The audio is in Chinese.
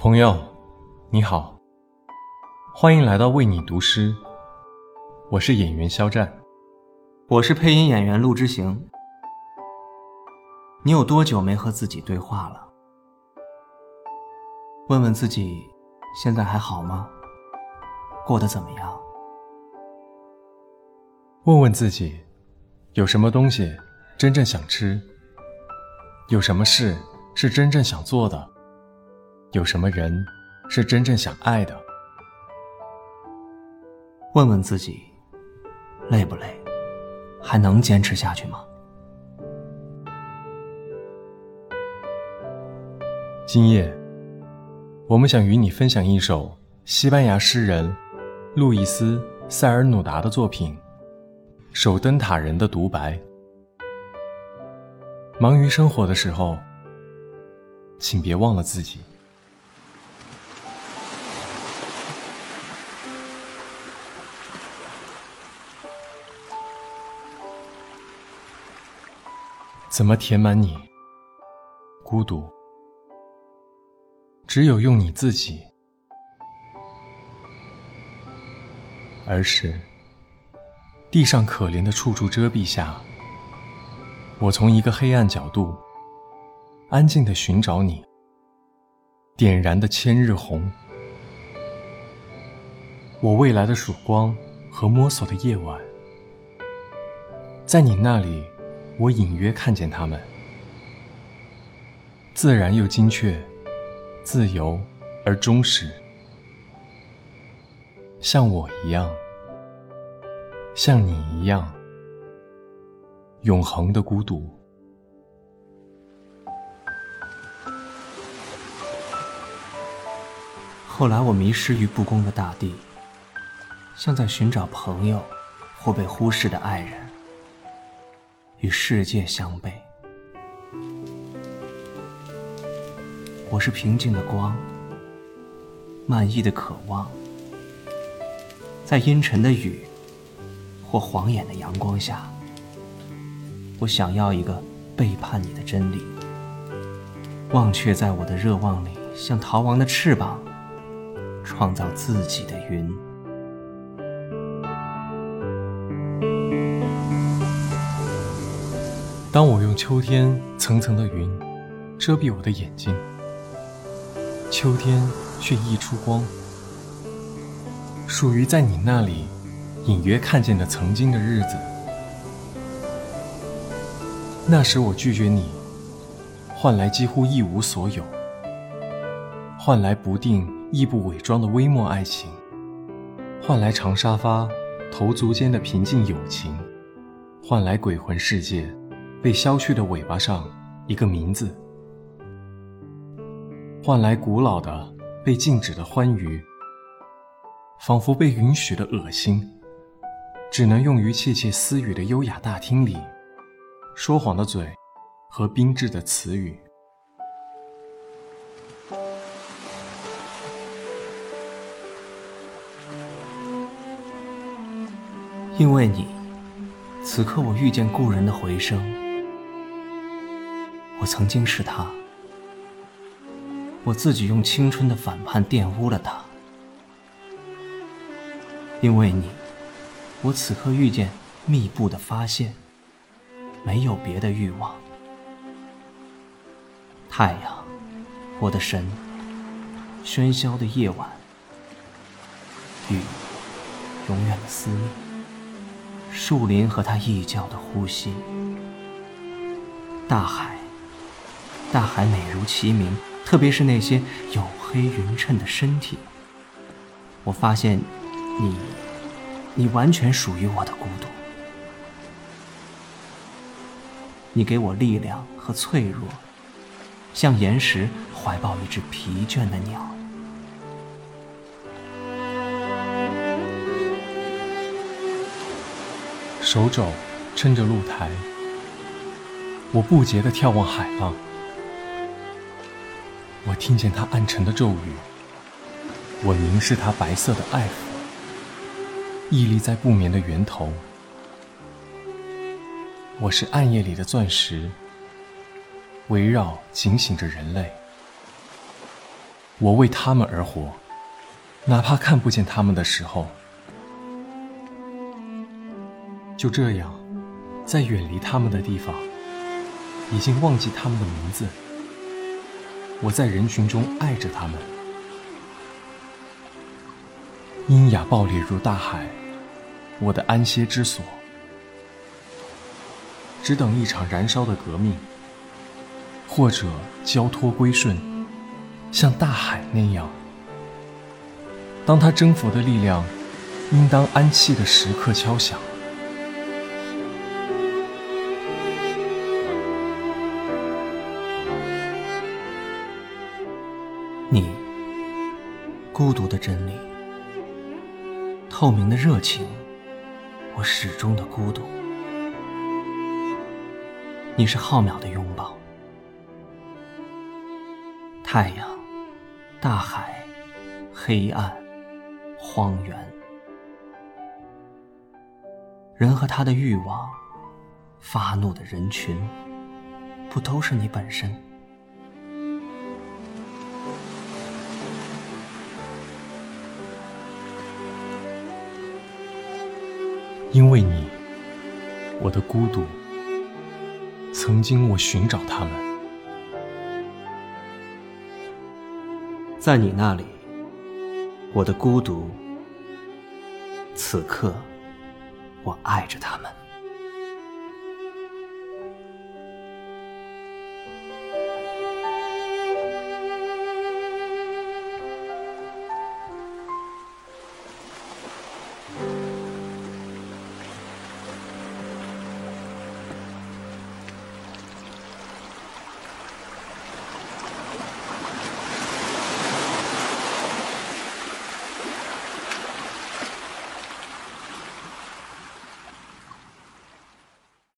朋友，你好，欢迎来到为你读诗。我是演员肖战，我是配音演员陆之行。你有多久没和自己对话了？问问自己，现在还好吗？过得怎么样？问问自己，有什么东西真正想吃？有什么事是真正想做的？有什么人是真正想爱的？问问自己，累不累？还能坚持下去吗？今夜，我们想与你分享一首西班牙诗人路易斯·塞尔努达的作品《守灯塔人的独白》。忙于生活的时候，请别忘了自己。怎么填满你孤独？只有用你自己。儿时，地上可怜的处处遮蔽下，我从一个黑暗角度，安静的寻找你，点燃的千日红。我未来的曙光和摸索的夜晚，在你那里。我隐约看见他们，自然又精确，自由而忠实，像我一样，像你一样，永恒的孤独。后来我迷失于不公的大地，像在寻找朋友或被忽视的爱人。与世界相悖，我是平静的光，满意的渴望，在阴沉的雨或晃眼的阳光下，我想要一个背叛你的真理，忘却在我的热望里，像逃亡的翅膀，创造自己的云。当我用秋天层层的云遮蔽我的眼睛，秋天却溢出光，属于在你那里隐约看见的曾经的日子。那时我拒绝你，换来几乎一无所有，换来不定亦不伪装的微末爱情，换来长沙发头足间的平静友情，换来鬼魂世界。被削去的尾巴上一个名字，换来古老的被禁止的欢愉，仿佛被允许的恶心，只能用于窃窃私语的优雅大厅里，说谎的嘴和冰质的词语。因为你，此刻我遇见故人的回声。曾经是他，我自己用青春的反叛玷污了他。因为你，我此刻遇见密布的发现，没有别的欲望。太阳，我的神，喧嚣的夜晚，雨，永远的思念，树林和它异教的呼吸，大海。大海美如其名，特别是那些黝黑匀称的身体。我发现，你，你完全属于我的孤独。你给我力量和脆弱，像岩石怀抱一只疲倦的鸟。手肘撑着露台，我不洁地眺望海浪。我听见他暗沉的咒语，我凝视他白色的爱抚，屹立在不眠的源头。我是暗夜里的钻石，围绕警醒着人类。我为他们而活，哪怕看不见他们的时候。就这样，在远离他们的地方，已经忘记他们的名字。我在人群中爱着他们。阴雅暴烈如大海，我的安歇之所，只等一场燃烧的革命，或者交托归顺，像大海那样。当他征服的力量，应当安息的时刻敲响。孤独的真理。透明的热情，我始终的孤独。你是浩渺的拥抱，太阳、大海、黑暗、荒原，人和他的欲望，发怒的人群，不都是你本身？因为你，我的孤独。曾经我寻找他们，在你那里，我的孤独。此刻，我爱着他们。